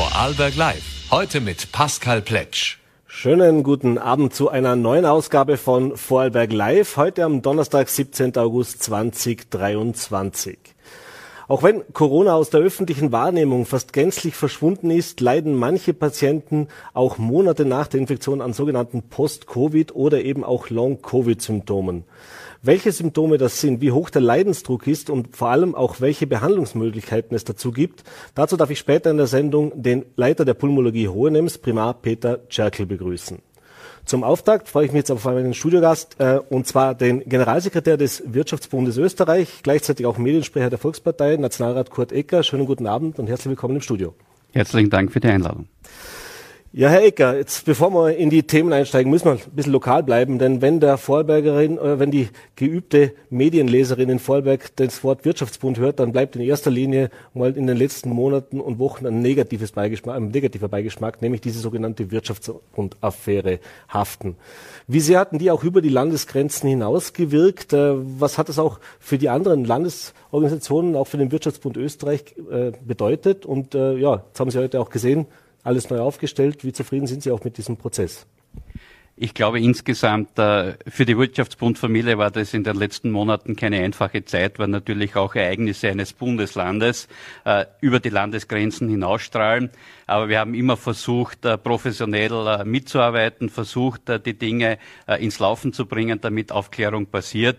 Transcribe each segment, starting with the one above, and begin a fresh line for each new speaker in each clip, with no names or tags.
Vorarlberg Live. Heute mit Pascal Pletsch.
Schönen guten Abend zu einer neuen Ausgabe von Vorarlberg Live. Heute am Donnerstag, 17. August 2023. Auch wenn Corona aus der öffentlichen Wahrnehmung fast gänzlich verschwunden ist, leiden manche Patienten auch Monate nach der Infektion an sogenannten Post-Covid oder eben auch Long-Covid-Symptomen. Welche Symptome das sind, wie hoch der Leidensdruck ist und vor allem auch welche Behandlungsmöglichkeiten es dazu gibt, dazu darf ich später in der Sendung den Leiter der Pulmologie Hohenems, Primar Peter Tscherkel, begrüßen. Zum Auftakt freue ich mich jetzt auf einen Studiogast, äh, und zwar den Generalsekretär des Wirtschaftsbundes Österreich, gleichzeitig auch Mediensprecher der Volkspartei, Nationalrat Kurt Ecker. Schönen guten Abend und herzlich willkommen im Studio.
Herzlichen Dank für die Einladung.
Ja, Herr Ecker, jetzt bevor wir in die Themen einsteigen, müssen wir ein bisschen lokal bleiben, denn wenn der Vorarlbergerin, äh, wenn die geübte Medienleserin in Vorarlberg das Wort Wirtschaftsbund hört, dann bleibt in erster Linie mal in den letzten Monaten und Wochen ein negatives Beigeschmack, ein negativer Beigeschmack, nämlich diese sogenannte Wirtschaftsbund-Affäre haften. Wie sehr hatten die auch über die Landesgrenzen hinaus gewirkt? Äh, was hat das auch für die anderen Landesorganisationen, auch für den Wirtschaftsbund Österreich äh, bedeutet? Und ja, jetzt haben Sie heute auch gesehen, alles neu aufgestellt. Wie zufrieden sind Sie auch mit diesem Prozess?
Ich glaube insgesamt äh, für die Wirtschaftsbundfamilie war das in den letzten Monaten keine einfache Zeit, weil natürlich auch Ereignisse eines Bundeslandes äh, über die Landesgrenzen hinausstrahlen. Aber wir haben immer versucht, äh, professionell mitzuarbeiten, versucht, die Dinge ins Laufen zu bringen, damit Aufklärung passiert.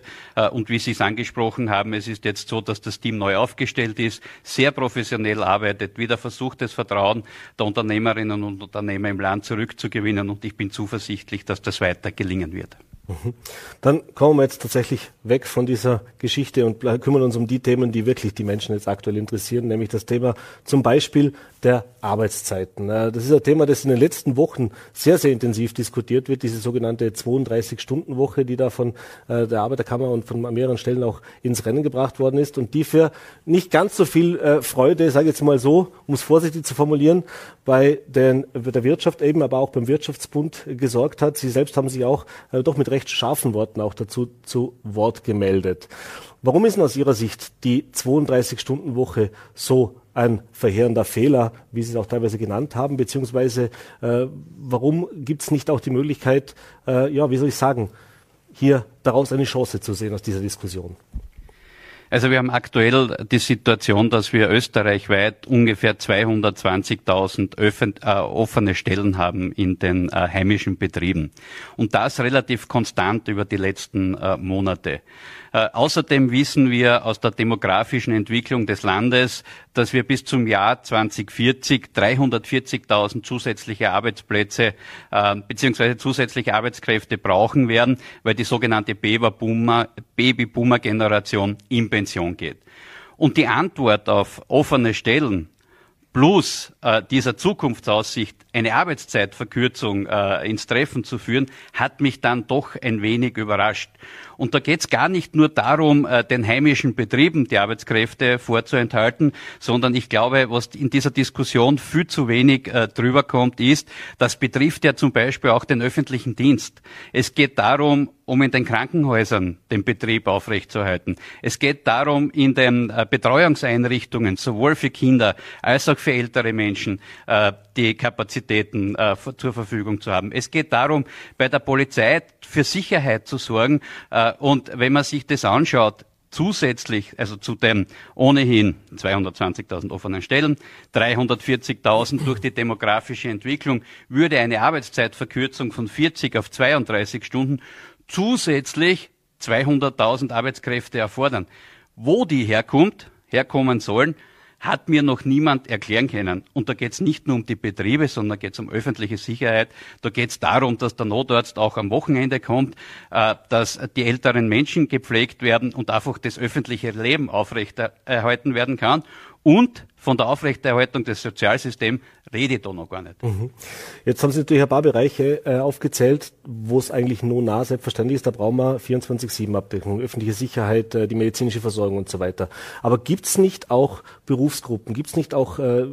Und wie Sie es angesprochen haben, es ist jetzt so, dass das Team neu aufgestellt ist, sehr professionell arbeitet, wieder versucht, das Vertrauen der Unternehmerinnen und Unternehmer im Land zurückzugewinnen. Und ich bin zuversichtlich, dass das weiter gelingen wird.
Mhm. Dann kommen wir jetzt tatsächlich weg von dieser Geschichte und kümmern uns um die Themen, die wirklich die Menschen jetzt aktuell interessieren, nämlich das Thema zum Beispiel der Arbeitszeiten. Das ist ein Thema, das in den letzten Wochen sehr, sehr intensiv diskutiert wird, diese sogenannte 32-Stunden-Woche, die da von äh, der Arbeiterkammer und von mehreren Stellen auch ins Rennen gebracht worden ist und die für nicht ganz so viel äh, Freude, sage ich jetzt mal so, um es vorsichtig zu formulieren, bei den, der Wirtschaft eben, aber auch beim Wirtschaftsbund gesorgt hat. Sie selbst haben sich auch äh, doch mit recht scharfen Worten auch dazu zu Wort gemeldet. Warum ist denn aus Ihrer Sicht die 32-Stunden-Woche so ein verheerender Fehler, wie Sie es auch teilweise genannt haben, beziehungsweise äh, warum gibt es nicht auch die Möglichkeit, äh, ja, wie soll ich sagen, hier daraus eine Chance zu sehen aus dieser Diskussion?
Also wir haben aktuell die Situation, dass wir österreichweit ungefähr 220.000 äh, offene Stellen haben in den äh, heimischen Betrieben. Und das relativ konstant über die letzten äh, Monate. Äh, außerdem wissen wir aus der demografischen Entwicklung des Landes, dass wir bis zum Jahr 2040 340.000 zusätzliche Arbeitsplätze äh, bzw. zusätzliche Arbeitskräfte brauchen werden, weil die sogenannte Babyboomer-Generation in Pension geht. Und die Antwort auf offene Stellen plus äh, dieser Zukunftsaussicht eine Arbeitszeitverkürzung äh, ins Treffen zu führen, hat mich dann doch ein wenig überrascht. Und da geht es gar nicht nur darum, äh, den heimischen Betrieben die Arbeitskräfte vorzuenthalten, sondern ich glaube, was in dieser Diskussion viel zu wenig äh, drüber kommt, ist, das betrifft ja zum Beispiel auch den öffentlichen Dienst. Es geht darum, um in den Krankenhäusern den Betrieb aufrechtzuerhalten. Es geht darum, in den äh, Betreuungseinrichtungen sowohl für Kinder als auch für ältere Menschen äh, die Kapazitäten äh, zur Verfügung zu haben. Es geht darum, bei der Polizei für Sicherheit zu sorgen, äh, und wenn man sich das anschaut, zusätzlich, also zu den ohnehin 220.000 offenen Stellen, 340.000 durch die demografische Entwicklung, würde eine Arbeitszeitverkürzung von 40 auf 32 Stunden zusätzlich 200.000 Arbeitskräfte erfordern. Wo die herkommt, herkommen sollen, hat mir noch niemand erklären können. Und da geht es nicht nur um die Betriebe, sondern geht es um öffentliche Sicherheit. Da geht es darum, dass der Notarzt auch am Wochenende kommt, äh, dass die älteren Menschen gepflegt werden und einfach das öffentliche Leben aufrechterhalten werden kann. Und von der Aufrechterhaltung des Sozialsystems rede ich da noch gar nicht. Mhm.
Jetzt haben Sie natürlich ein paar Bereiche äh, aufgezählt, wo es eigentlich nur nah selbstverständlich ist. Da brauchen wir 24-7-Abdeckung, öffentliche Sicherheit, äh, die medizinische Versorgung und so weiter. Aber gibt es nicht auch Berufsgruppen, gibt es nicht auch äh,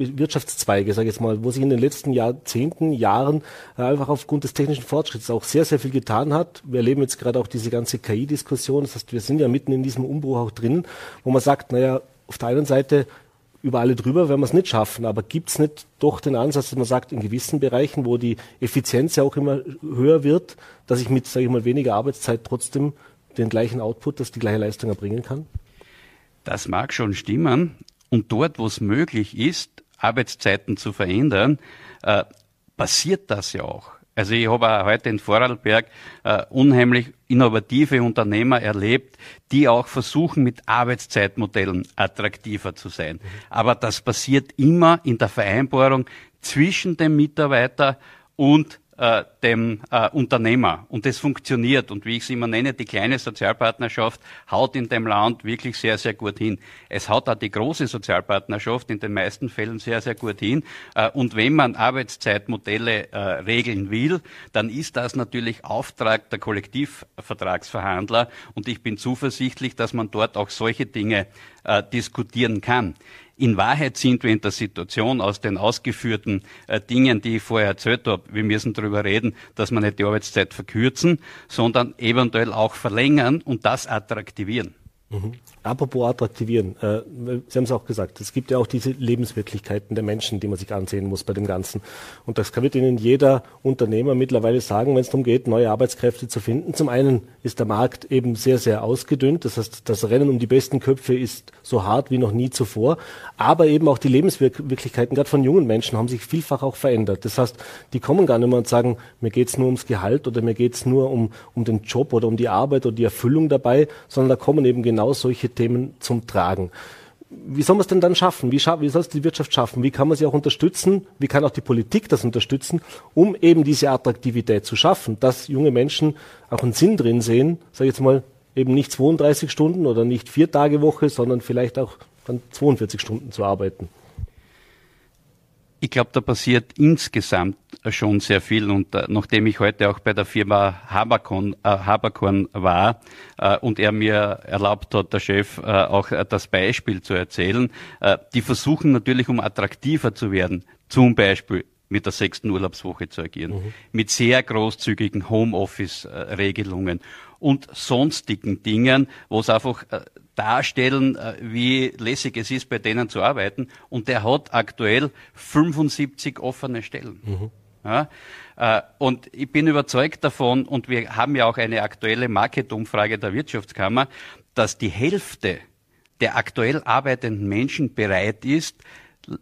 Wirtschaftszweige, sage ich jetzt mal, wo sich in den letzten Jahrzehnten, Jahren äh, einfach aufgrund des technischen Fortschritts auch sehr, sehr viel getan hat. Wir erleben jetzt gerade auch diese ganze KI-Diskussion. Das heißt, wir sind ja mitten in diesem Umbruch auch drin, wo man sagt, naja, auf der einen Seite über alle drüber werden wir es nicht schaffen. Aber gibt es nicht doch den Ansatz, dass man sagt, in gewissen Bereichen, wo die Effizienz ja auch immer höher wird, dass ich mit, sage ich mal, weniger Arbeitszeit trotzdem den gleichen Output, dass die gleiche Leistung erbringen kann?
Das mag schon stimmen. Und dort, wo es möglich ist, Arbeitszeiten zu verändern, äh, passiert das ja auch. Also ich habe heute in Vorarlberg äh, unheimlich innovative Unternehmer erlebt, die auch versuchen, mit Arbeitszeitmodellen attraktiver zu sein. Aber das passiert immer in der Vereinbarung zwischen dem Mitarbeiter und äh, dem äh, Unternehmer. Und das funktioniert. Und wie ich es immer nenne, die kleine Sozialpartnerschaft haut in dem Land wirklich sehr, sehr gut hin. Es haut auch die große Sozialpartnerschaft in den meisten Fällen sehr, sehr gut hin. Äh, und wenn man Arbeitszeitmodelle äh, regeln will, dann ist das natürlich Auftrag der Kollektivvertragsverhandler. Und ich bin zuversichtlich, dass man dort auch solche Dinge äh, diskutieren kann. In Wahrheit sind wir in der Situation aus den ausgeführten äh, Dingen, die ich vorher erzählt habe, wir müssen darüber reden, dass wir nicht die Arbeitszeit verkürzen, sondern eventuell auch verlängern und das attraktivieren.
Mhm. Apropos attraktivieren, äh, Sie haben es auch gesagt, es gibt ja auch diese Lebenswirklichkeiten der Menschen, die man sich ansehen muss bei dem Ganzen. Und das wird Ihnen jeder Unternehmer mittlerweile sagen, wenn es darum geht, neue Arbeitskräfte zu finden. Zum einen ist der Markt eben sehr, sehr ausgedünnt. Das heißt, das Rennen um die besten Köpfe ist so hart wie noch nie zuvor. Aber eben auch die Lebenswirklichkeiten, gerade von jungen Menschen, haben sich vielfach auch verändert. Das heißt, die kommen gar nicht mehr und sagen, mir geht's nur ums Gehalt oder mir geht's nur um, um den Job oder um die Arbeit oder die Erfüllung dabei, sondern da kommen eben genau solche Themen zum Tragen. Wie soll man es denn dann schaffen? Wie, scha wie soll es die Wirtschaft schaffen? Wie kann man sie auch unterstützen? Wie kann auch die Politik das unterstützen, um eben diese Attraktivität zu schaffen, dass junge Menschen auch einen Sinn drin sehen, sage ich jetzt mal, eben nicht 32 Stunden oder nicht vier Tage Woche, sondern vielleicht auch dann 42 Stunden zu arbeiten.
Ich glaube, da passiert insgesamt schon sehr viel. Und äh, nachdem ich heute auch bei der Firma Haberkorn, äh, Haberkorn war äh, und er mir erlaubt hat, der Chef, äh, auch äh, das Beispiel zu erzählen, äh, die versuchen natürlich, um attraktiver zu werden, zum Beispiel mit der sechsten Urlaubswoche zu agieren, mhm. mit sehr großzügigen Homeoffice-Regelungen und sonstigen Dingen, wo es einfach darstellen, äh, wie lässig es ist, bei denen zu arbeiten. Und der hat aktuell 75 offene Stellen. Mhm. Ja, äh, und ich bin überzeugt davon, und wir haben ja auch eine aktuelle Marketumfrage der Wirtschaftskammer, dass die Hälfte der aktuell arbeitenden Menschen bereit ist,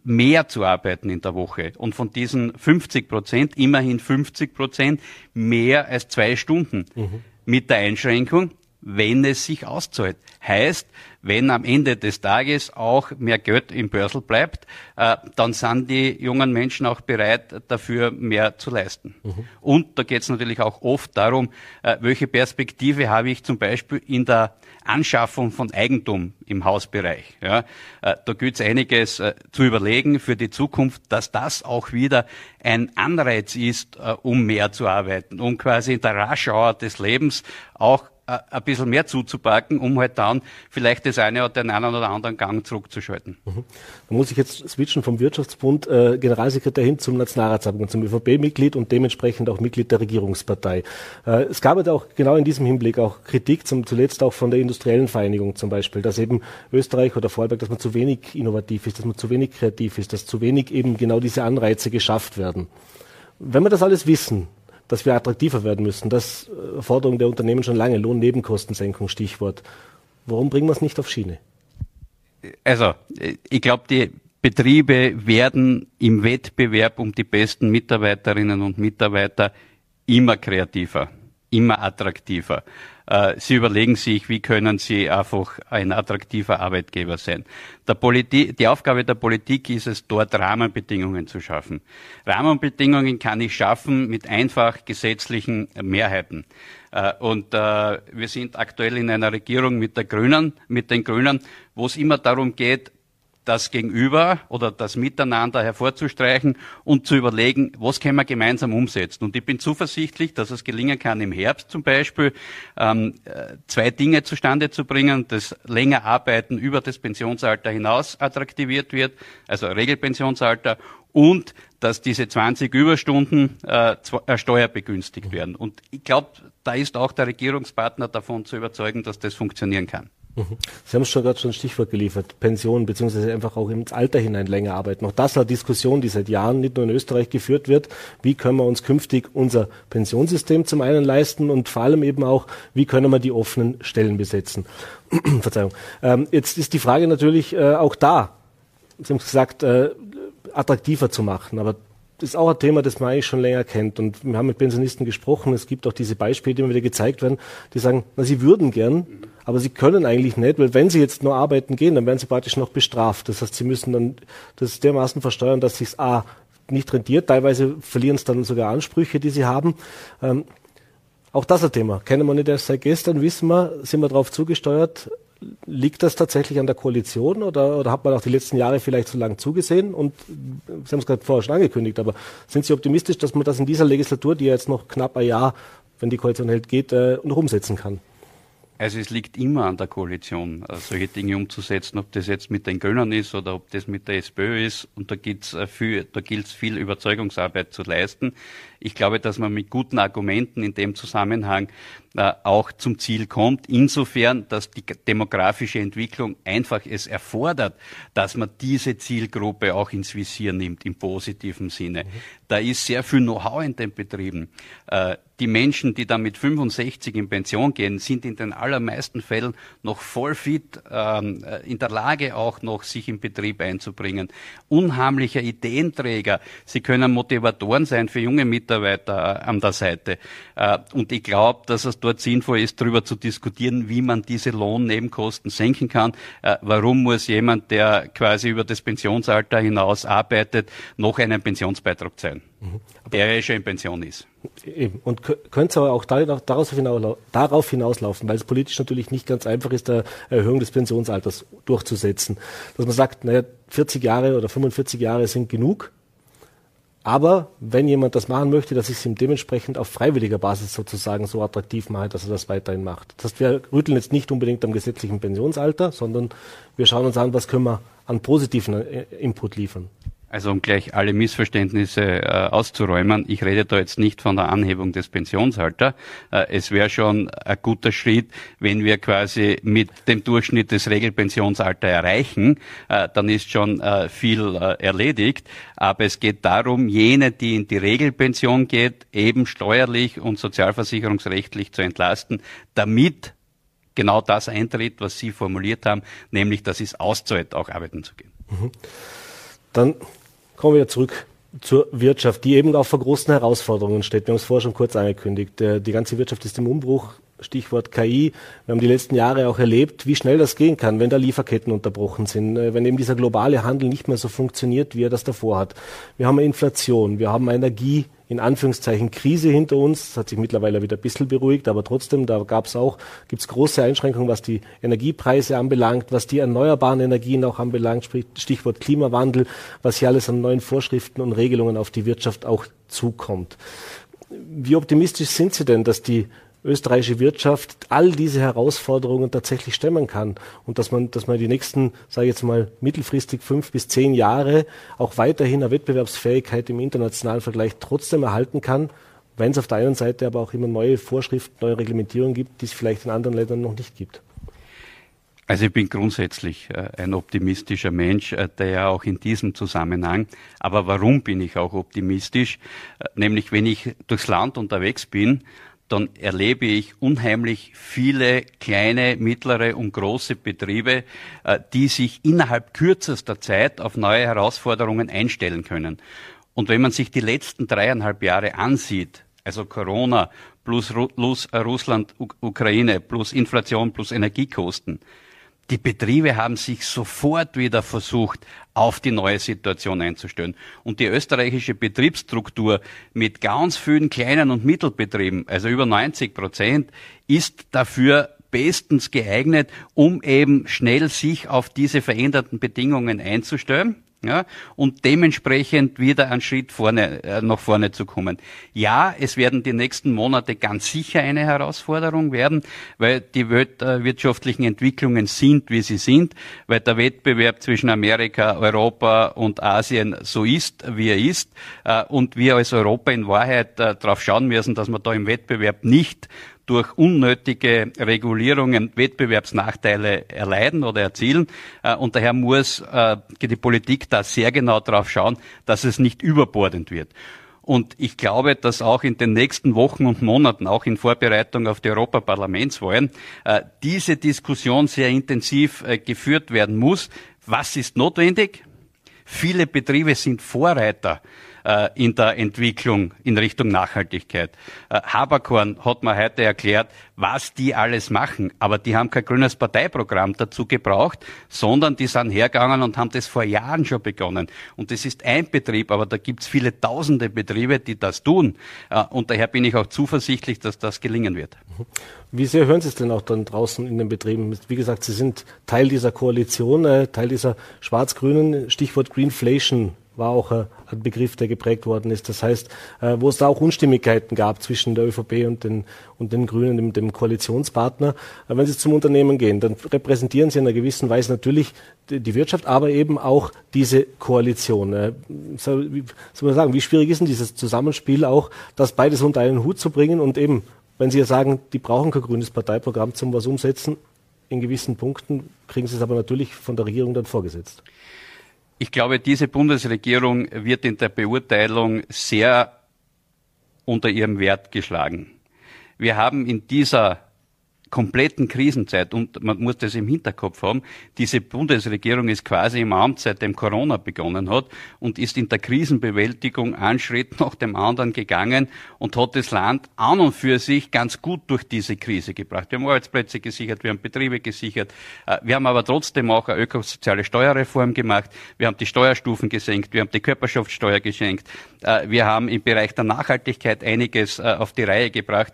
mehr zu arbeiten in der Woche. Und von diesen 50 Prozent, immerhin 50 Prozent, mehr als zwei Stunden. Mhm. Mit der Einschränkung, wenn es sich auszahlt. Heißt, wenn am Ende des Tages auch mehr Geld im Börsel bleibt, äh, dann sind die jungen Menschen auch bereit, dafür mehr zu leisten. Mhm. Und da geht es natürlich auch oft darum, äh, welche Perspektive habe ich zum Beispiel in der Anschaffung von Eigentum im Hausbereich. Ja, äh, da gilt es einiges äh, zu überlegen für die Zukunft, dass das auch wieder ein Anreiz ist, äh, um mehr zu arbeiten, um quasi in der Raschauer des Lebens auch äh, ein bisschen mehr zuzupacken, um halt dann vielleicht das eine oder den einen oder anderen Gang zurückzuschalten.
Mhm. Da muss ich jetzt switchen vom Wirtschaftsbund äh, Generalsekretär hin zum Nationalratsabgeordneten, zum ÖVP-Mitglied und dementsprechend auch Mitglied der Regierungspartei. Äh, es gab ja auch genau in diesem Hinblick auch Kritik, zum, zuletzt auch von der industriellen Vereinigung zum Beispiel, dass eben Österreich oder Vorarlberg, dass man zu wenig innovativ ist, dass man zu wenig kreativ ist, dass zu wenig eben genau diese Anreize geschafft werden. Wenn wir das alles wissen, dass wir attraktiver werden müssen. Das äh, Forderung der Unternehmen schon lange. Lohnnebenkostensenkung, Stichwort. Warum bringen wir es nicht auf Schiene?
Also, ich glaube, die Betriebe werden im Wettbewerb um die besten Mitarbeiterinnen und Mitarbeiter immer kreativer, immer attraktiver. Äh, sie überlegen sich, wie können sie einfach ein attraktiver Arbeitgeber sein. die Aufgabe der Politik ist es, dort Rahmenbedingungen zu schaffen. Rahmenbedingungen kann ich schaffen mit einfach gesetzlichen Mehrheiten. Äh, und äh, wir sind aktuell in einer Regierung mit Grünen, mit den Grünen, wo es immer darum geht, das Gegenüber oder das Miteinander hervorzustreichen und zu überlegen, was können wir gemeinsam umsetzen. Und ich bin zuversichtlich, dass es gelingen kann, im Herbst zum Beispiel ähm, äh, zwei Dinge zustande zu bringen, dass länger Arbeiten über das Pensionsalter hinaus attraktiviert wird, also Regelpensionsalter, und dass diese 20 Überstunden äh, äh, steuerbegünstigt werden. Und ich glaube, da ist auch der Regierungspartner davon zu überzeugen, dass das funktionieren kann.
Sie haben schon gerade schon ein Stichwort geliefert, Pension beziehungsweise einfach auch ins Alter hinein länger arbeiten. Auch das ist eine Diskussion, die seit Jahren nicht nur in Österreich geführt wird. Wie können wir uns künftig unser Pensionssystem zum einen leisten und vor allem eben auch, wie können wir die offenen Stellen besetzen? Verzeihung. Ähm, jetzt ist die Frage natürlich äh, auch da, Sie haben gesagt, äh, attraktiver zu machen. Aber ist auch ein Thema, das man eigentlich schon länger kennt. Und wir haben mit Pensionisten gesprochen. Es gibt auch diese Beispiele, die immer wieder gezeigt werden, die sagen, na, sie würden gern, aber sie können eigentlich nicht, weil wenn sie jetzt nur arbeiten gehen, dann werden sie praktisch noch bestraft. Das heißt, sie müssen dann das dermaßen versteuern, dass sich A nicht rentiert. Teilweise verlieren es dann sogar Ansprüche, die sie haben. Ähm, auch das ein Thema. Kennen wir nicht erst seit gestern, wissen wir, sind wir darauf zugesteuert, Liegt das tatsächlich an der Koalition oder, oder hat man auch die letzten Jahre vielleicht zu lange zugesehen? Und Sie haben es gerade vorher schon angekündigt, aber sind Sie optimistisch, dass man das in dieser Legislatur, die jetzt noch knapp ein Jahr, wenn die Koalition hält, geht, äh, noch umsetzen kann?
Also es liegt immer an der Koalition, äh, solche Dinge umzusetzen, ob das jetzt mit den Grünen ist oder ob das mit der SPÖ ist. Und da, gibt's äh, viel, da gilt es viel Überzeugungsarbeit zu leisten. Ich glaube, dass man mit guten Argumenten in dem Zusammenhang äh, auch zum Ziel kommt. Insofern, dass die demografische Entwicklung einfach es erfordert, dass man diese Zielgruppe auch ins Visier nimmt, im positiven Sinne. Mhm. Da ist sehr viel Know-how in den Betrieben. Äh, die Menschen, die dann mit 65 in Pension gehen, sind in den allermeisten Fällen noch voll fit, ähm, äh, in der Lage auch noch, sich im Betrieb einzubringen. Unheimlicher Ideenträger. Sie können Motivatoren sein für junge Mitarbeiter an der Seite. Und ich glaube, dass es dort sinnvoll ist, darüber zu diskutieren, wie man diese Lohnnebenkosten senken kann. Äh, warum muss jemand, der quasi über das Pensionsalter hinaus arbeitet, noch einen Pensionsbeitrag zahlen? Mhm. Der ja schon in Pension ist.
Eben. Und könnte es aber auch darauf hinauslaufen, weil es politisch natürlich nicht ganz einfach ist, eine Erhöhung des Pensionsalters durchzusetzen. Dass man sagt, naja, 40 Jahre oder 45 Jahre sind genug, aber wenn jemand das machen möchte, dass ich es ihm dementsprechend auf freiwilliger Basis sozusagen so attraktiv mache, dass er das weiterhin macht. Das heißt, wir rütteln jetzt nicht unbedingt am gesetzlichen Pensionsalter, sondern wir schauen uns an, was können wir an positiven äh, Input liefern.
Also um gleich alle Missverständnisse äh, auszuräumen, ich rede da jetzt nicht von der Anhebung des Pensionsalters. Äh, es wäre schon ein guter Schritt, wenn wir quasi mit dem Durchschnitt des Regelpensionsalters erreichen, äh, dann ist schon äh, viel äh, erledigt. Aber es geht darum, jene, die in die Regelpension geht, eben steuerlich und sozialversicherungsrechtlich zu entlasten, damit genau das eintritt, was Sie formuliert haben, nämlich, dass es auszahlt, auch arbeiten zu gehen. Mhm.
Dann Kommen wir zurück zur Wirtschaft, die eben auch vor großen Herausforderungen steht. Wir haben es vorher schon kurz angekündigt. Die ganze Wirtschaft ist im Umbruch. Stichwort KI. Wir haben die letzten Jahre auch erlebt, wie schnell das gehen kann, wenn da Lieferketten unterbrochen sind, äh, wenn eben dieser globale Handel nicht mehr so funktioniert, wie er das davor hat. Wir haben Inflation, wir haben Energie, in Anführungszeichen Krise hinter uns. Das hat sich mittlerweile wieder ein bisschen beruhigt, aber trotzdem, da gab es auch, gibt es große Einschränkungen, was die Energiepreise anbelangt, was die erneuerbaren Energien auch anbelangt, sprich Stichwort Klimawandel, was hier alles an neuen Vorschriften und Regelungen auf die Wirtschaft auch zukommt. Wie optimistisch sind Sie denn, dass die österreichische Wirtschaft all diese Herausforderungen tatsächlich stemmen kann und dass man, dass man die nächsten, sage ich jetzt mal, mittelfristig fünf bis zehn Jahre auch weiterhin eine Wettbewerbsfähigkeit im internationalen Vergleich trotzdem erhalten kann, wenn es auf der einen Seite aber auch immer neue Vorschriften, neue Reglementierungen gibt, die es vielleicht in anderen Ländern noch nicht gibt.
Also ich bin grundsätzlich äh, ein optimistischer Mensch, äh, der ja auch in diesem Zusammenhang. Aber warum bin ich auch optimistisch? Äh, nämlich wenn ich durchs Land unterwegs bin dann erlebe ich unheimlich viele kleine, mittlere und große Betriebe, äh, die sich innerhalb kürzester Zeit auf neue Herausforderungen einstellen können. Und wenn man sich die letzten dreieinhalb Jahre ansieht, also Corona plus Russland, Ukraine plus Inflation plus Energiekosten, die Betriebe haben sich sofort wieder versucht, auf die neue Situation einzustellen. Und die österreichische Betriebsstruktur mit ganz vielen kleinen und Mittelbetrieben, also über 90 Prozent, ist dafür bestens geeignet, um eben schnell sich auf diese veränderten Bedingungen einzustellen ja, und dementsprechend wieder einen Schritt vorne, äh, nach vorne zu kommen. Ja, es werden die nächsten Monate ganz sicher eine Herausforderung werden, weil die wirtschaftlichen Entwicklungen sind, wie sie sind, weil der Wettbewerb zwischen Amerika, Europa und Asien so ist, wie er ist, äh, und wir als Europa in Wahrheit äh, darauf schauen müssen, dass wir da im Wettbewerb nicht durch unnötige Regulierungen Wettbewerbsnachteile erleiden oder erzielen. Äh, und daher muss äh, die Politik da sehr genau darauf schauen, dass es nicht überbordend wird. Und ich glaube, dass auch in den nächsten Wochen und Monaten, auch in Vorbereitung auf die Europaparlamentswahlen, äh, diese Diskussion sehr intensiv geführt werden muss. Was ist notwendig? Viele Betriebe sind Vorreiter äh, in der Entwicklung in Richtung Nachhaltigkeit. Äh, Haberkorn hat mir heute erklärt, was die alles machen. Aber die haben kein grünes Parteiprogramm dazu gebraucht, sondern die sind hergegangen und haben das vor Jahren schon begonnen. Und das ist ein Betrieb, aber da gibt es viele tausende Betriebe, die das tun. Äh, und daher bin ich auch zuversichtlich, dass das gelingen wird.
Wie sehr hören Sie es denn auch dann draußen in den Betrieben? Wie gesagt, Sie sind Teil dieser Koalition, äh, Teil dieser schwarz-grünen, Stichwort Greenflation war auch ein Begriff, der geprägt worden ist. Das heißt, äh, wo es da auch Unstimmigkeiten gab zwischen der ÖVP und den, und den Grünen, dem, dem Koalitionspartner. Äh, wenn Sie zum Unternehmen gehen, dann repräsentieren Sie in einer gewissen Weise natürlich die Wirtschaft, aber eben auch diese Koalition. Äh, soll, wie, soll man sagen, wie schwierig ist denn dieses Zusammenspiel auch, das beides unter einen Hut zu bringen und eben, wenn Sie ja sagen, die brauchen kein grünes Parteiprogramm zum was umsetzen, in gewissen Punkten kriegen Sie es aber natürlich von der Regierung dann vorgesetzt.
Ich glaube, diese Bundesregierung wird in der Beurteilung sehr unter ihrem Wert geschlagen. Wir haben in dieser kompletten Krisenzeit, und man muss das im Hinterkopf haben, diese Bundesregierung ist quasi im Amt, seitdem Corona begonnen hat, und ist in der Krisenbewältigung einen Schritt nach dem anderen gegangen und hat das Land an und für sich ganz gut durch diese Krise gebracht. Wir haben Arbeitsplätze gesichert, wir haben Betriebe gesichert, äh, wir haben aber trotzdem auch eine ökosoziale Steuerreform gemacht, wir haben die Steuerstufen gesenkt, wir haben die Körperschaftssteuer geschenkt, äh, wir haben im Bereich der Nachhaltigkeit einiges äh, auf die Reihe gebracht,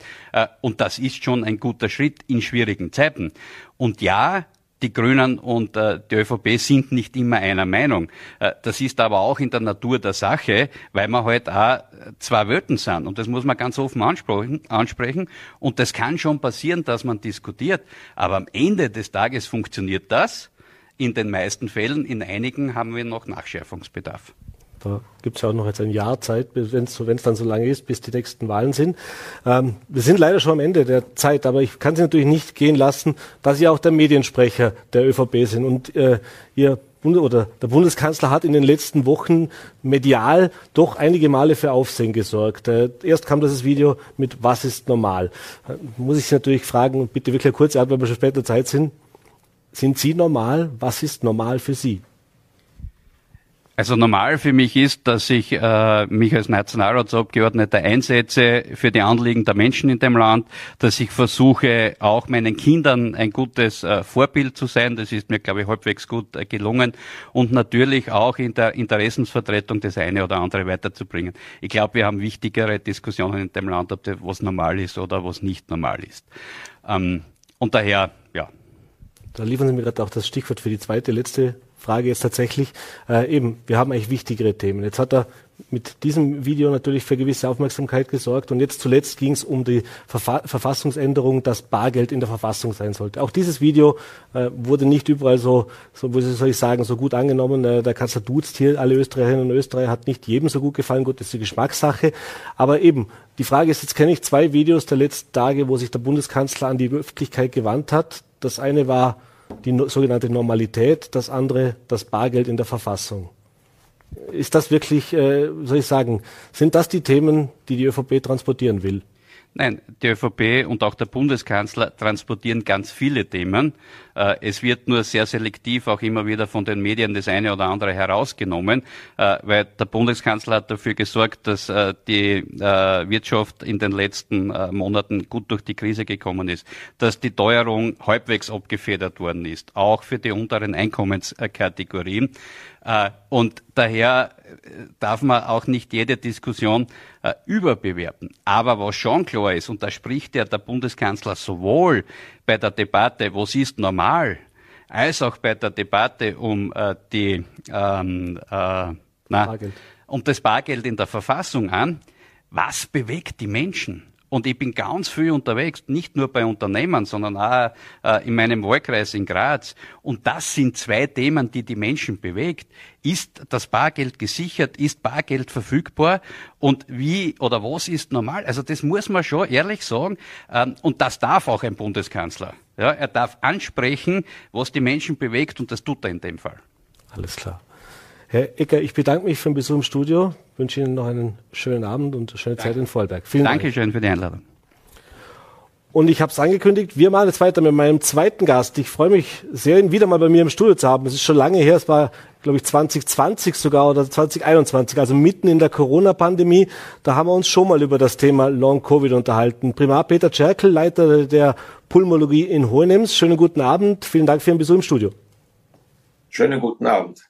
und das ist schon ein guter Schritt in schwierigen Zeiten. Und ja, die Grünen und äh, die ÖVP sind nicht immer einer Meinung. Äh, das ist aber auch in der Natur der Sache, weil wir halt auch zwei Welten sind. Und das muss man ganz offen ansprechen, ansprechen. Und das kann schon passieren, dass man diskutiert. Aber am Ende des Tages funktioniert das. In den meisten Fällen, in einigen haben wir noch Nachschärfungsbedarf.
Da gibt es ja auch noch jetzt ein Jahr Zeit, wenn es dann so lange ist, bis die nächsten Wahlen sind. Ähm, wir sind leider schon am Ende der Zeit, aber ich kann Sie natürlich nicht gehen lassen, dass Sie auch der Mediensprecher der ÖVP sind. Und äh, Ihr Bund oder der Bundeskanzler hat in den letzten Wochen medial doch einige Male für Aufsehen gesorgt. Äh, erst kam das Video mit Was ist normal? Äh, muss ich Sie natürlich fragen, bitte wirklich Art, weil wir schon später Zeit sind. Sind Sie normal? Was ist normal für Sie?
Also normal für mich ist, dass ich äh, mich als Nationalratsabgeordneter einsetze für die Anliegen der Menschen in dem Land, dass ich versuche, auch meinen Kindern ein gutes äh, Vorbild zu sein. Das ist mir, glaube ich, halbwegs gut äh, gelungen und natürlich auch in der Interessensvertretung das eine oder andere weiterzubringen. Ich glaube, wir haben wichtigere Diskussionen in dem Land, ob das was normal ist oder was nicht normal ist. Ähm, und daher, ja.
Da liefern Sie mir gerade auch das Stichwort für die zweite, letzte Frage ist tatsächlich, äh, eben, wir haben eigentlich wichtigere Themen. Jetzt hat er mit diesem Video natürlich für gewisse Aufmerksamkeit gesorgt und jetzt zuletzt ging es um die Verfa Verfassungsänderung, dass Bargeld in der Verfassung sein sollte. Auch dieses Video äh, wurde nicht überall so, so, wie soll ich sagen, so gut angenommen. Äh, der Kanzler duzt hier alle Österreicherinnen und Österreicher, hat nicht jedem so gut gefallen. Gut, das ist die Geschmackssache. Aber eben, die Frage ist, jetzt kenne ich zwei Videos der letzten Tage, wo sich der Bundeskanzler an die Öffentlichkeit gewandt hat. Das eine war, die sogenannte Normalität, das andere das Bargeld in der Verfassung. Ist das wirklich, äh, soll ich sagen, sind das die Themen, die die ÖVP transportieren will?
Nein, die ÖVP und auch der Bundeskanzler transportieren ganz viele Themen. Äh, es wird nur sehr selektiv auch immer wieder von den Medien das eine oder andere herausgenommen, äh, weil der Bundeskanzler hat dafür gesorgt, dass äh, die Wirtschaft in den letzten Monaten gut durch die Krise gekommen ist, dass die Teuerung halbwegs abgefedert worden ist, auch für die unteren Einkommenskategorien. Und daher darf man auch nicht jede Diskussion äh, überbewerten. Aber was schon klar ist, und da spricht ja der Bundeskanzler sowohl bei der Debatte, was ist normal, als auch bei der Debatte um äh, die ähm, äh, na, um das Bargeld in der Verfassung an, was bewegt die Menschen? Und ich bin ganz viel unterwegs, nicht nur bei Unternehmen, sondern auch äh, in meinem Wahlkreis in Graz. Und das sind zwei Themen, die die Menschen bewegt. Ist das Bargeld gesichert? Ist Bargeld verfügbar? Und wie oder was ist normal? Also das muss man schon ehrlich sagen. Ähm, und das darf auch ein Bundeskanzler. Ja, er darf ansprechen, was die Menschen bewegt, und das tut er in dem Fall.
Alles klar. Herr Ecker, ich bedanke mich für den Besuch im Studio, wünsche Ihnen noch einen schönen Abend und eine schöne Danke. Zeit in Vorarlberg.
Vielen Dankeschön Dank. für die Einladung.
Und ich habe es angekündigt, wir machen jetzt weiter mit meinem zweiten Gast. Ich freue mich sehr, ihn wieder mal bei mir im Studio zu haben. Es ist schon lange her, es war, glaube ich, 2020 sogar oder 2021, also mitten in der Corona-Pandemie. Da haben wir uns schon mal über das Thema Long-Covid unterhalten. Primar Peter Tscherkel, Leiter der Pulmologie in Hohenems. Schönen guten Abend, vielen Dank für Ihren Besuch im Studio.
Schönen guten Abend.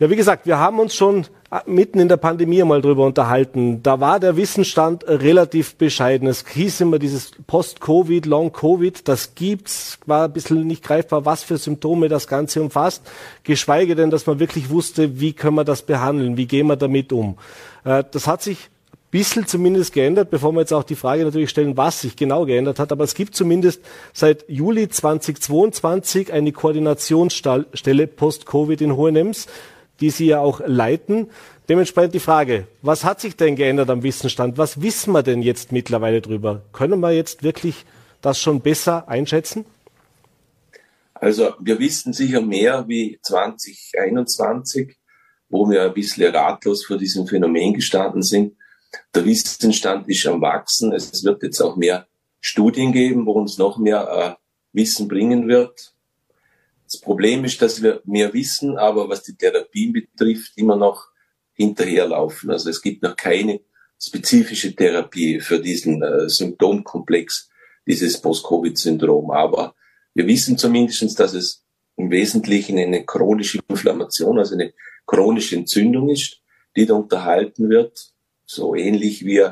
Ja, wie gesagt, wir haben uns schon äh, mitten in der Pandemie mal drüber unterhalten. Da war der Wissensstand relativ bescheiden. Es hieß immer dieses Post-Covid, Long-Covid, das gibt's, war ein bisschen nicht greifbar, was für Symptome das Ganze umfasst. Geschweige denn, dass man wirklich wusste, wie können wir das behandeln, wie gehen wir damit um. Äh, das hat sich bisschen zumindest geändert, bevor wir jetzt auch die Frage natürlich stellen, was sich genau geändert hat. Aber es gibt zumindest seit Juli 2022 eine Koordinationsstelle Post-Covid in Hohenems die Sie ja auch leiten. Dementsprechend die Frage, was hat sich denn geändert am Wissensstand? Was wissen wir denn jetzt mittlerweile drüber? Können wir jetzt wirklich das schon besser einschätzen?
Also wir wissen sicher mehr wie 2021, wo wir ein bisschen ratlos vor diesem Phänomen gestanden sind. Der Wissensstand ist am Wachsen. Es wird jetzt auch mehr Studien geben, wo uns noch mehr äh, Wissen bringen wird. Das Problem ist, dass wir mehr wissen, aber was die Therapien betrifft, immer noch hinterherlaufen. Also es gibt noch keine spezifische Therapie für diesen äh, Symptomkomplex, dieses Post-Covid-Syndrom. Aber wir wissen zumindest, dass es im Wesentlichen eine chronische Inflammation, also eine chronische Entzündung ist, die da unterhalten wird. So ähnlich wie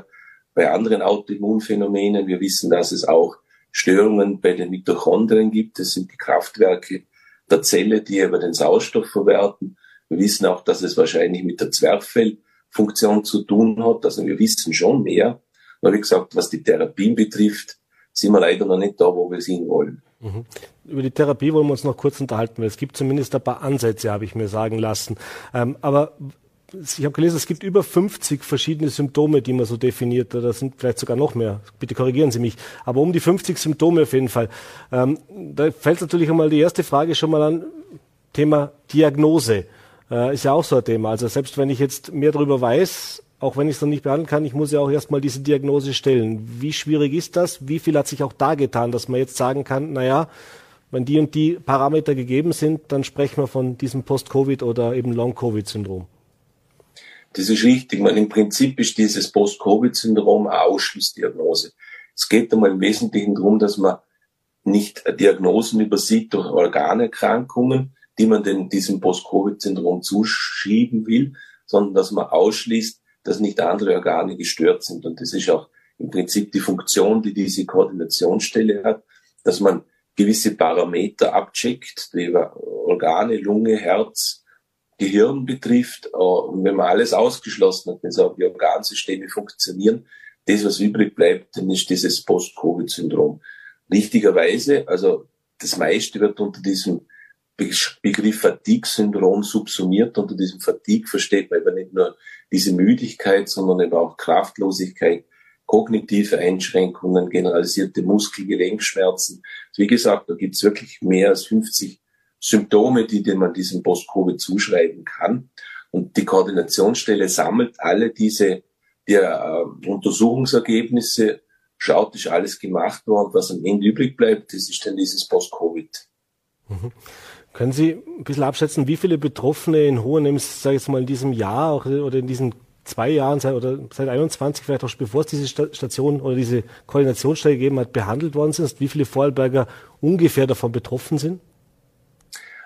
bei anderen Autoimmunphänomenen. Wir wissen, dass es auch Störungen bei den Mitochondrien gibt. Das sind die Kraftwerke der Zelle, die über den Sauerstoff verwerten. Wir wissen auch, dass es wahrscheinlich mit der Zwerchfellfunktion zu tun hat. Also wir wissen schon mehr. Aber wie gesagt, was die Therapien betrifft, sind wir leider noch nicht da, wo wir sind wollen.
Mhm. Über die Therapie wollen wir uns noch kurz unterhalten, weil es gibt zumindest ein paar Ansätze, habe ich mir sagen lassen. Ähm, aber ich habe gelesen, es gibt über 50 verschiedene Symptome, die man so definiert. Oder sind vielleicht sogar noch mehr. Bitte korrigieren Sie mich. Aber um die 50 Symptome auf jeden Fall. Ähm, da fällt natürlich einmal die erste Frage schon mal an. Thema Diagnose äh, ist ja auch so ein Thema. Also selbst wenn ich jetzt mehr darüber weiß, auch wenn ich es noch nicht behandeln kann, ich muss ja auch erstmal diese Diagnose stellen. Wie schwierig ist das? Wie viel hat sich auch da getan, dass man jetzt sagen kann, naja, wenn die und die Parameter gegeben sind, dann sprechen wir von diesem Post-Covid oder eben Long-Covid-Syndrom.
Das ist richtig. Man, Im Prinzip ist dieses Post-Covid-Syndrom eine Ausschlussdiagnose. Es geht einmal im Wesentlichen darum, dass man nicht Diagnosen übersieht durch Organerkrankungen, die man denn diesem Post-Covid-Syndrom zuschieben will, sondern dass man ausschließt, dass nicht andere Organe gestört sind. Und das ist auch im Prinzip die Funktion, die diese Koordinationsstelle hat, dass man gewisse Parameter abcheckt, die Organe, Lunge, Herz, Gehirn betrifft, äh, wenn man alles ausgeschlossen hat, wenn so die Organsysteme funktionieren, das, was übrig bleibt, dann ist dieses Post-Covid-Syndrom. Richtigerweise, also das meiste wird unter diesem Begriff Fatigue-Syndrom subsumiert. Unter diesem Fatigue versteht man eben nicht nur diese Müdigkeit, sondern eben auch Kraftlosigkeit, kognitive Einschränkungen, generalisierte Muskelgelenkschmerzen. Wie gesagt, da gibt's wirklich mehr als 50 Symptome, die man diesem Post-Covid zuschreiben kann. Und die Koordinationsstelle sammelt alle diese die, äh, Untersuchungsergebnisse, schaut, ist alles gemacht worden, was am Ende übrig bleibt, das ist dann dieses Post-Covid.
Mhm. Können Sie ein bisschen abschätzen, wie viele Betroffene in Hohenems, sage ich jetzt mal, in diesem Jahr oder in diesen zwei Jahren seit, oder seit 21, vielleicht auch bevor es diese Station oder diese Koordinationsstelle gegeben hat, behandelt worden sind? Wie viele Vorarlberger ungefähr davon betroffen sind?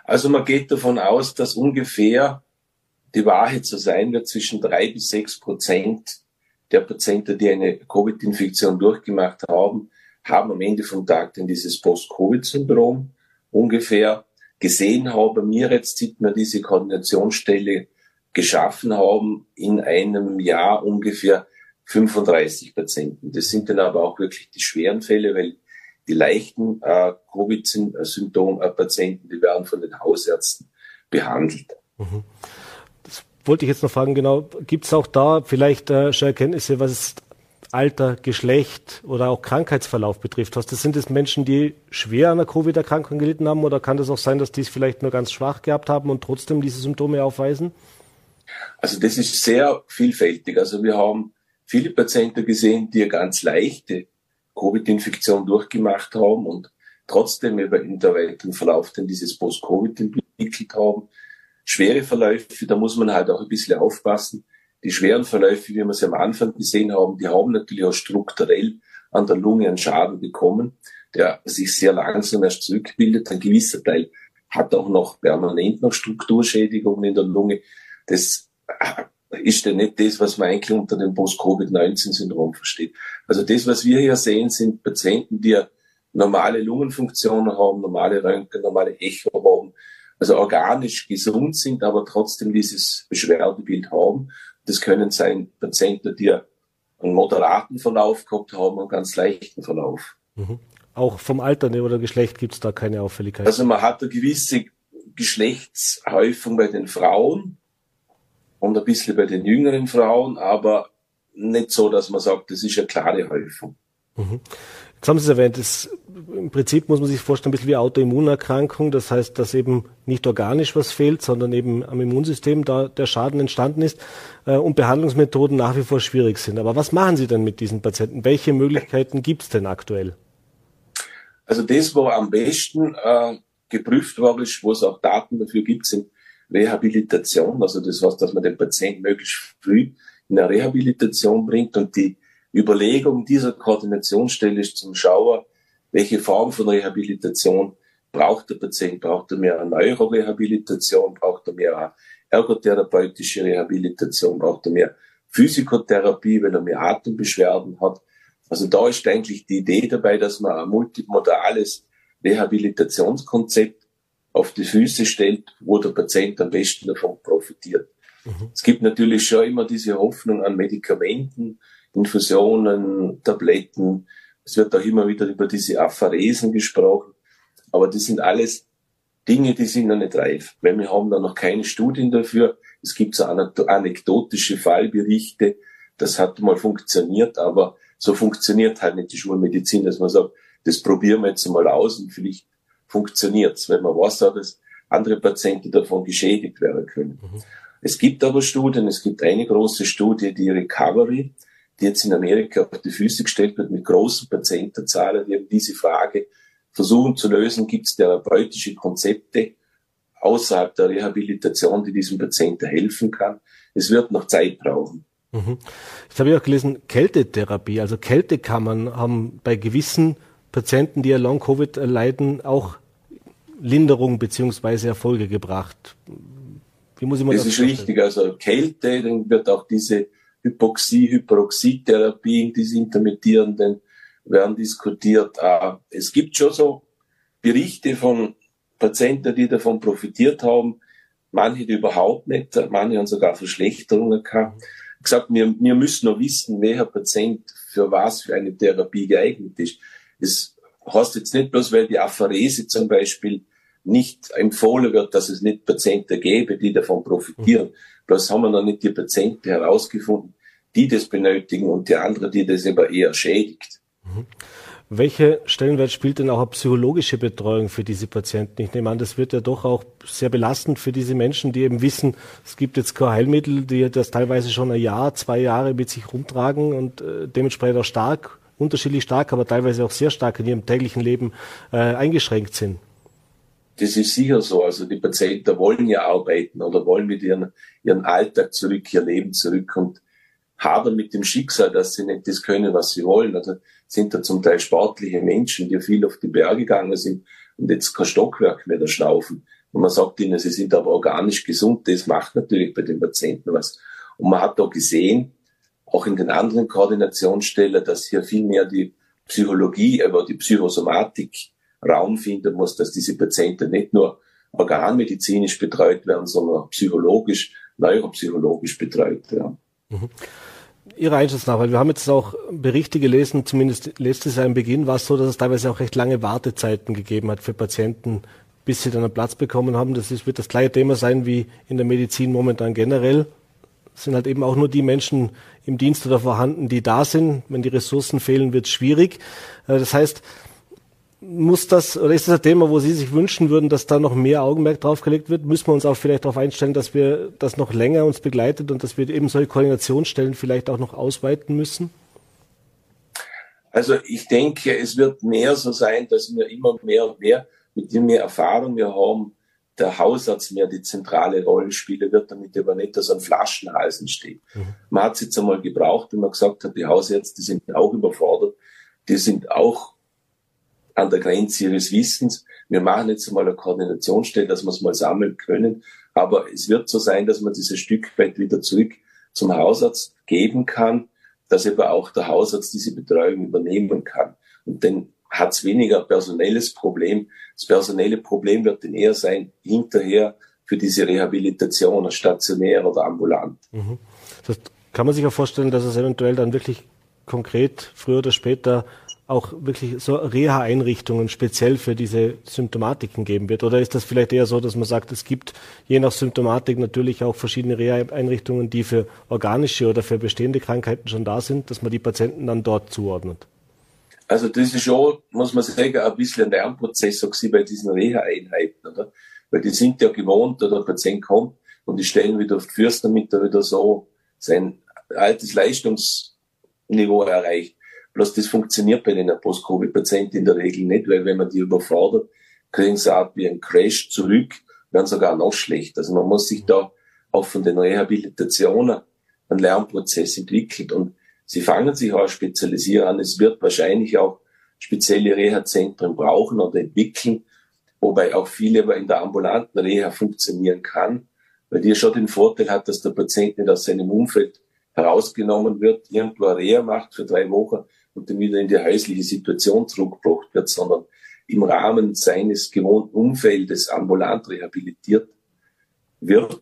Also man geht davon aus, dass ungefähr die Wahrheit so sein wird, zwischen drei bis sechs Prozent der Patienten, die eine Covid-Infektion durchgemacht haben, haben am Ende vom Tag dann dieses Post-Covid-Syndrom ungefähr gesehen haben. Mir jetzt sieht man diese Koordinationsstelle geschaffen haben in einem Jahr ungefähr 35 Patienten. Das sind dann aber auch wirklich die schweren Fälle, weil die leichten äh, Covid-Symptom-Patienten, die werden von den Hausärzten behandelt. Mhm.
Das wollte ich jetzt noch fragen, genau, gibt es auch da vielleicht äh, schon Erkenntnisse, was Alter, Geschlecht oder auch Krankheitsverlauf betrifft? Was das sind es Menschen, die schwer an einer Covid-Erkrankung gelitten haben oder kann das auch sein, dass die es vielleicht nur ganz schwach gehabt haben und trotzdem diese Symptome aufweisen?
Also das ist sehr vielfältig. Also wir haben viele Patienten gesehen, die eine ganz leichte Covid-Infektion durchgemacht haben und trotzdem über in der weiteren Verlauf dann dieses Post-Covid entwickelt haben. Schwere Verläufe, da muss man halt auch ein bisschen aufpassen. Die schweren Verläufe, wie wir sie am Anfang gesehen haben, die haben natürlich auch strukturell an der Lunge einen Schaden bekommen, der sich sehr langsam erst zurückbildet. Ein gewisser Teil hat auch noch permanent noch Strukturschädigungen in der Lunge. Das ist ja nicht das, was man eigentlich unter dem Post-Covid-19-Syndrom versteht. Also das, was wir hier sehen, sind Patienten, die normale Lungenfunktionen haben, normale Röntgen, normale Echo haben, also organisch gesund sind, aber trotzdem dieses Beschwerdebild haben. Das können sein Patienten, die einen moderaten Verlauf gehabt haben, einen ganz leichten Verlauf.
Mhm. Auch vom Alter oder Geschlecht gibt es da keine Auffälligkeit?
Also man hat eine gewisse Geschlechtshäufung bei den Frauen, und ein bisschen bei den jüngeren Frauen, aber nicht so, dass man sagt, das ist eine klare Häufung.
Mhm. Jetzt haben Sie es erwähnt, das, im Prinzip muss man sich vorstellen, ein bisschen wie Autoimmunerkrankung. Das heißt, dass eben nicht organisch was fehlt, sondern eben am Immunsystem da der Schaden entstanden ist äh, und Behandlungsmethoden nach wie vor schwierig sind. Aber was machen Sie denn mit diesen Patienten? Welche Möglichkeiten gibt es denn aktuell?
Also das, wo am besten äh, geprüft worden ist, wo es auch Daten dafür gibt, sind Rehabilitation, also das heißt, dass man den Patienten möglichst früh in eine Rehabilitation bringt und die Überlegung dieser Koordinationsstelle ist zum Schauen, welche Form von Rehabilitation braucht der Patient? Braucht er mehr eine Neurorehabilitation? Braucht er mehr eine ergotherapeutische Rehabilitation? Braucht er mehr Physikotherapie, wenn er mehr Atembeschwerden hat? Also da ist eigentlich die Idee dabei, dass man ein multimodales Rehabilitationskonzept auf die Füße stellt, wo der Patient am besten davon profitiert. Mhm. Es gibt natürlich schon immer diese Hoffnung an Medikamenten, Infusionen, Tabletten. Es wird auch immer wieder über diese Apharesen gesprochen. Aber das sind alles Dinge, die sind noch nicht reif. Weil wir haben da noch keine Studien dafür. Es gibt so anekdotische Fallberichte. Das hat mal funktioniert, aber so funktioniert halt nicht die Schulmedizin, dass man sagt, das probieren wir jetzt mal aus und vielleicht funktioniert wenn man weiß, dass andere Patienten davon geschädigt werden können. Mhm. Es gibt aber Studien, es gibt eine große Studie, die Recovery, die jetzt in Amerika auf die Füße gestellt wird mit großen Patientenzahlen, die eben diese Frage versuchen zu lösen, gibt es therapeutische Konzepte außerhalb der Rehabilitation, die diesem Patienten helfen kann. Es wird noch Zeit brauchen.
Mhm. Jetzt habe ich auch gelesen, Kältetherapie, also Kältekammern haben bei gewissen Patienten, die ja Long-Covid leiden, auch Linderung beziehungsweise Erfolge gebracht.
Wie muss ich mir das, das ist richtig. Also Kälte, dann wird auch diese Hypoxie, Hyperoxietherapie, diese intermittierenden werden diskutiert. Ah, es gibt schon so Berichte von Patienten, die davon profitiert haben. Manche die überhaupt nicht, manche haben sogar Verschlechterungen gehabt. Ich gesagt, wir, wir müssen noch wissen, welcher Patient für was für eine Therapie geeignet ist. Es heißt jetzt nicht bloß, weil die Apharese zum Beispiel nicht empfohlen wird, dass es nicht Patienten gäbe, die davon profitieren. Mhm. Bloß haben wir noch nicht die Patienten herausgefunden, die das benötigen und die anderen, die das aber eher schädigt.
Mhm. Welche Stellenwert spielt denn auch eine psychologische Betreuung für diese Patienten? Ich nehme an, das wird ja doch auch sehr belastend für diese Menschen, die eben wissen, es gibt jetzt kein Heilmittel, die das teilweise schon ein Jahr, zwei Jahre mit sich rumtragen und äh, dementsprechend auch stark, unterschiedlich stark, aber teilweise auch sehr stark in ihrem täglichen Leben äh, eingeschränkt sind.
Das ist sicher so. Also die Patienten wollen ja arbeiten oder wollen mit ihren, ihren Alltag zurück, ihr Leben zurück und haben mit dem Schicksal, dass sie nicht das können, was sie wollen. Also sind da zum Teil sportliche Menschen, die viel auf die Berge gegangen sind und jetzt kein Stockwerk mehr da schnaufen. Und man sagt ihnen, sie sind aber organisch gesund. Das macht natürlich bei den Patienten was. Und man hat da gesehen, auch in den anderen Koordinationsstellen, dass hier viel mehr die Psychologie, aber die Psychosomatik Raum finden muss, dass diese Patienten nicht nur organmedizinisch betreut werden, sondern psychologisch, neuropsychologisch betreut werden. Mhm.
Ihrer Einschätzung nach, weil wir haben jetzt auch Berichte gelesen, zumindest letztes Jahr im Beginn war es so, dass es teilweise auch recht lange Wartezeiten gegeben hat für Patienten, bis sie dann einen Platz bekommen haben. Das ist, wird das gleiche Thema sein wie in der Medizin momentan generell. Es sind halt eben auch nur die Menschen im Dienst oder vorhanden, die da sind. Wenn die Ressourcen fehlen, wird es schwierig. Äh, das heißt, muss das, oder ist das ein Thema, wo Sie sich wünschen würden, dass da noch mehr Augenmerk draufgelegt wird? Müssen wir uns auch vielleicht darauf einstellen, dass wir das noch länger uns begleitet und dass wir eben solche Koordinationsstellen vielleicht auch noch ausweiten müssen?
Also ich denke, es wird mehr so sein, dass wir immer mehr und mehr, mit dem mehr Erfahrung wir haben, der Hausarzt mehr die zentrale Rolle spielen wird, damit aber nicht dass ein Flaschenhals entsteht. Mhm. Man hat es jetzt einmal gebraucht, wenn man gesagt hat, die Hausärzte sind auch überfordert, die sind auch an der Grenze ihres Wissens. Wir machen jetzt mal eine Koordinationsstelle, dass wir es mal sammeln können. Aber es wird so sein, dass man dieses Stück weit wieder zurück zum Hausarzt geben kann, dass aber auch der Hausarzt diese Betreuung übernehmen kann. Und dann hat es weniger personelles Problem. Das personelle Problem wird dann eher sein, hinterher für diese Rehabilitation, stationär oder ambulant. Mhm.
Das kann man sich auch vorstellen, dass es eventuell dann wirklich konkret früher oder später auch wirklich so Reha-Einrichtungen speziell für diese Symptomatiken geben wird? Oder ist das vielleicht eher so, dass man sagt, es gibt je nach Symptomatik natürlich auch verschiedene Reha-Einrichtungen, die für organische oder für bestehende Krankheiten schon da sind, dass man die Patienten dann dort zuordnet?
Also das ist schon, muss man sagen, ein bisschen ein Lernprozess so bei diesen Reha-Einheiten, oder? Weil die sind ja gewohnt, oder der Patient kommt und die stellen wieder auf die Füße, damit er wieder so sein altes Leistungsniveau erreicht. Bloß das funktioniert bei den Post-Covid-Patienten in der Regel nicht, weil wenn man die überfordert, kriegen sie auch wie ein Crash zurück, werden sogar noch schlecht. Also man muss sich da auch von den Rehabilitationen einen Lernprozess entwickelt und sie fangen sich auch spezialisieren an. Es wird wahrscheinlich auch spezielle Reha-Zentren brauchen oder entwickeln, wobei auch viele in der ambulanten Reha funktionieren kann, weil die schon den Vorteil hat, dass der Patient nicht aus seinem Umfeld herausgenommen wird, irgendwo Reha macht für drei Wochen und dann wieder in die häusliche Situation zurückgebracht wird, sondern im Rahmen seines gewohnten Umfeldes ambulant rehabilitiert wird.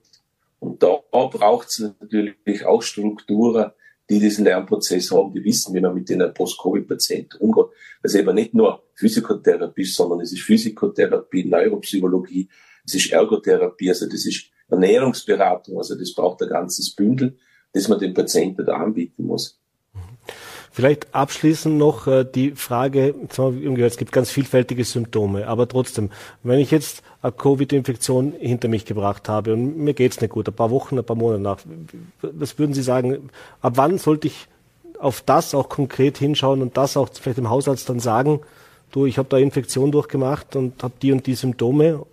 Und da braucht es natürlich auch Strukturen, die diesen Lernprozess haben, die wissen, wie man mit den Post-Covid-Patienten umgeht. Also eben nicht nur Physikotherapie, sondern es ist Physikotherapie, Neuropsychologie, es ist Ergotherapie, also das ist Ernährungsberatung, also das braucht ein ganzes Bündel, das man dem Patienten da anbieten muss.
Vielleicht abschließend noch äh, die Frage, es gibt ganz vielfältige Symptome, aber trotzdem, wenn ich jetzt eine Covid-Infektion hinter mich gebracht habe und mir geht's nicht gut, ein paar Wochen, ein paar Monate nach, was würden Sie sagen, ab wann sollte ich auf das auch konkret hinschauen und das auch vielleicht dem Hausarzt dann sagen, du, ich habe da Infektion durchgemacht und habe die und die Symptome?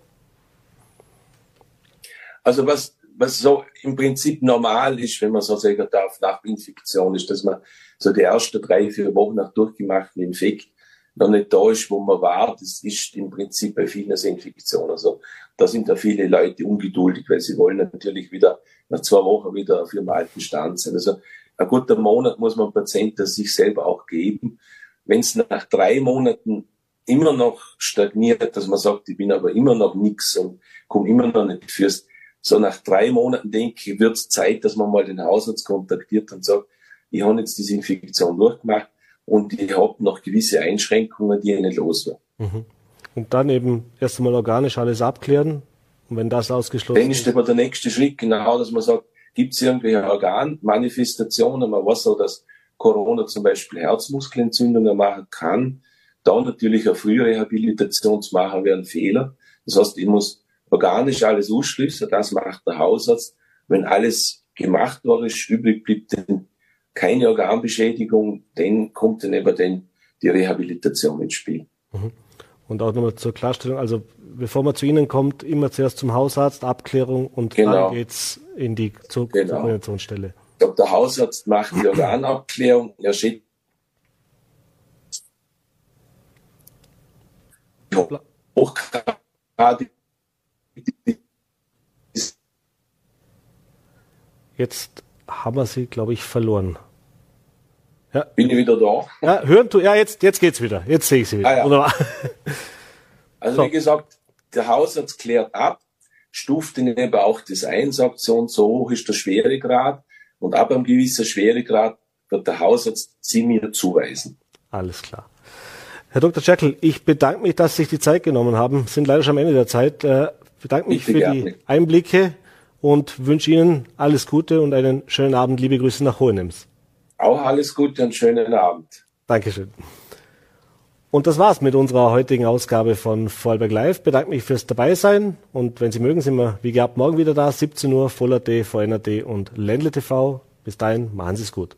Also was, was so im Prinzip normal ist, wenn man so sagen darf, nach Infektion ist, dass man so die ersten drei, vier Wochen nach durchgemachten Infekt noch nicht da ist, wo man war. Das ist im Prinzip bei vielen Infektionen. Also da sind da viele Leute ungeduldig, weil sie wollen natürlich wieder nach zwei Wochen wieder auf ihrem alten Stand sein. Also ein guter Monat muss man Patienten sich selber auch geben. Wenn es nach drei Monaten immer noch stagniert, dass man sagt, ich bin aber immer noch nix und komme immer noch nicht fürs. So nach drei Monaten denke ich, wird es Zeit, dass man mal den Hausarzt kontaktiert und sagt, ich habe jetzt diese Infektion durchgemacht und ich habe noch gewisse Einschränkungen, die ich nicht los war. Mhm.
Und dann eben erst einmal organisch alles abklären. Und wenn das ausgeschlossen
ist. Dann ist aber der nächste Schritt genau, dass man sagt, gibt es irgendwelche Organmanifestationen? Man weiß auch, dass Corona zum Beispiel Herzmuskelentzündungen machen kann. Da natürlich eine Frührehabilitation zu machen, wäre ein Fehler. Das heißt, ich muss organisch alles ausschließen, das macht der Hausarzt. Wenn alles gemacht war, ist übrig blieb, dann keine Organbeschädigung, dann kommt dann eben dann die Rehabilitation ins Spiel. Mhm.
Und auch nochmal zur Klarstellung, also bevor man zu Ihnen kommt, immer zuerst zum Hausarzt, Abklärung und genau. dann geht's in die zur genau. Koordinationsstelle.
Der Hausarzt macht die Organabklärung, er schickt hochgradig
Jetzt haben wir sie, glaube ich, verloren.
Ja. Bin ich wieder da?
Ja, hören tu, ja, jetzt, jetzt geht's wieder. Jetzt sehe ich sie wieder. Ah, ja.
Also, so. wie gesagt, der Hausarzt klärt ab, stuft den eben auch das ein, sagt so und so hoch ist der Schweregrad und ab einem gewissen Schweregrad wird der Hausarzt sie mir zuweisen.
Alles klar. Herr Dr. Jekyll, ich bedanke mich, dass Sie sich die Zeit genommen haben. Sind leider schon am Ende der Zeit. Äh, bedanke mich Bitte für gerne. die Einblicke und wünsche Ihnen alles Gute und einen schönen Abend. Liebe Grüße nach Hohenems.
Auch alles Gute und schönen Abend.
Dankeschön. Und das war's mit unserer heutigen Ausgabe von Vorarlberg Live. Bedanke mich fürs Dabeisein und wenn Sie mögen, sind wir wie gehabt morgen wieder da, 17 Uhr, Voller.at, VNRT und Ländle TV. Bis dahin, machen Sie es gut.